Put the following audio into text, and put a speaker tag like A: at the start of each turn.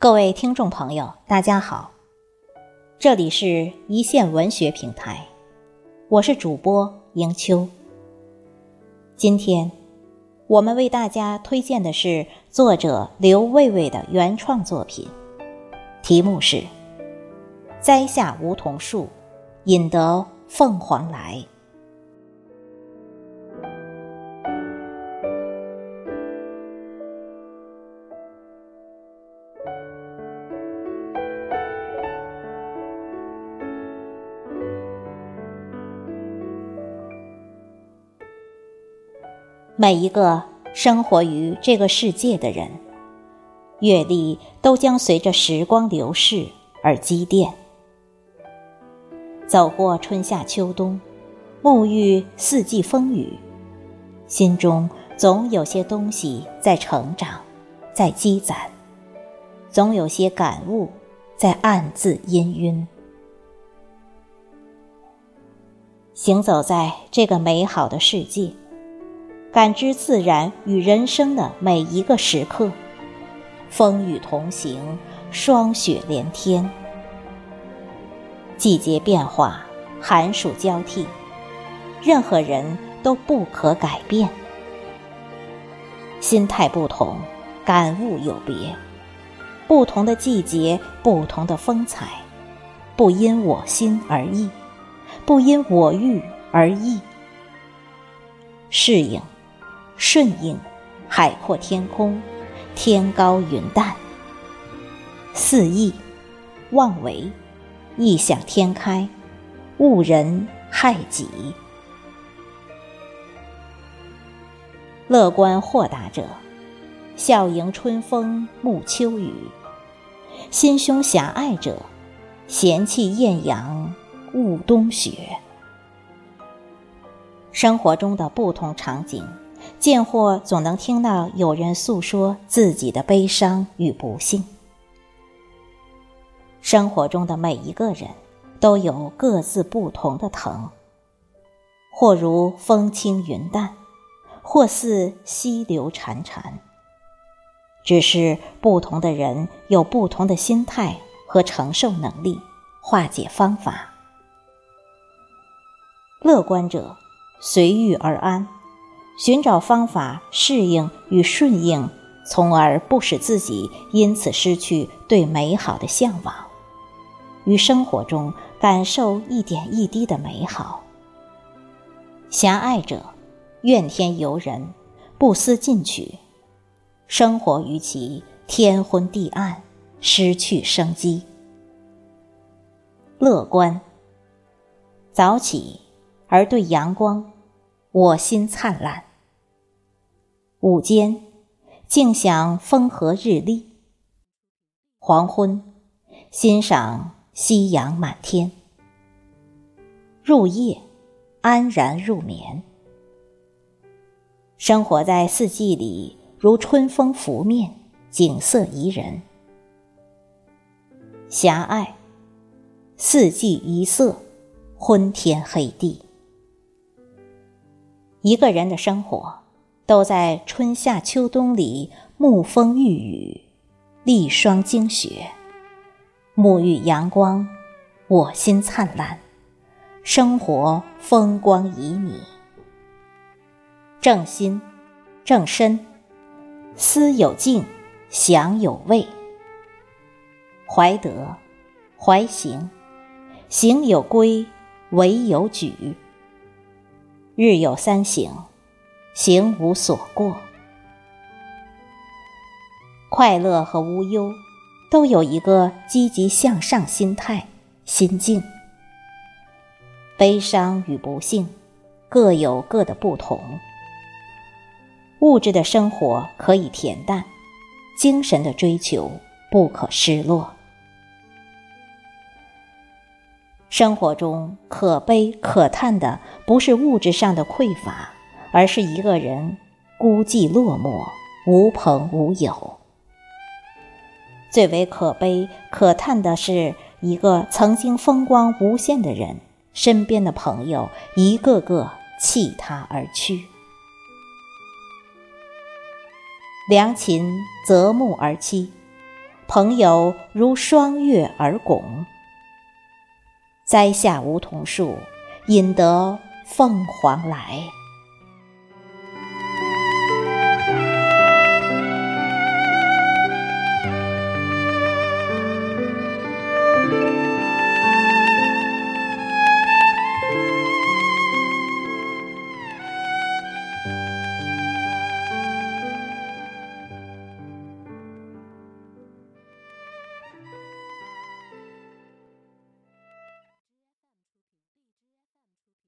A: 各位听众朋友，大家好，这里是一线文学平台，我是主播迎秋。今天我们为大家推荐的是作者刘卫卫的原创作品，题目是《栽下梧桐树，引得凤凰来》。每一个生活于这个世界的人，阅历都将随着时光流逝而积淀。走过春夏秋冬，沐浴四季风雨，心中总有些东西在成长，在积攒，总有些感悟在暗自氤氲。行走在这个美好的世界。感知自然与人生的每一个时刻，风雨同行，霜雪连天，季节变化，寒暑交替，任何人都不可改变。心态不同，感悟有别，不同的季节，不同的风采，不因我心而异，不因我欲而异，适应。顺应，海阔天空，天高云淡；肆意，妄为，异想天开，误人害己。乐观豁达者，笑迎春风沐秋雨；心胸狭隘者，嫌弃艳阳误冬雪。生活中的不同场景。见或总能听到有人诉说自己的悲伤与不幸。生活中的每一个人都有各自不同的疼，或如风轻云淡，或似溪流潺潺。只是不同的人有不同的心态和承受能力、化解方法。乐观者随遇而安。寻找方法适应与顺应，从而不使自己因此失去对美好的向往，于生活中感受一点一滴的美好。狭隘者怨天尤人，不思进取，生活于其天昏地暗，失去生机。乐观，早起而对阳光，我心灿烂。午间，静享风和日丽；黄昏，欣赏夕阳满天；入夜，安然入眠。生活在四季里，如春风拂面，景色宜人。狭隘，四季一色，昏天黑地。一个人的生活。都在春夏秋冬里沐风浴雨，历霜经雪，沐浴阳光，我心灿烂，生活风光旖旎。正心，正身，思有静，想有味。怀德，怀行，行有规，为有矩。日有三省。行无所过，快乐和无忧都有一个积极向上心态、心境。悲伤与不幸各有各的不同。物质的生活可以恬淡，精神的追求不可失落。生活中可悲可叹的不是物质上的匮乏。而是一个人孤寂落寞，无朋无友。最为可悲可叹的是，一个曾经风光无限的人，身边的朋友一个个弃他而去。良禽择木而栖，朋友如霜月而拱。栽下梧桐树，引得凤凰来。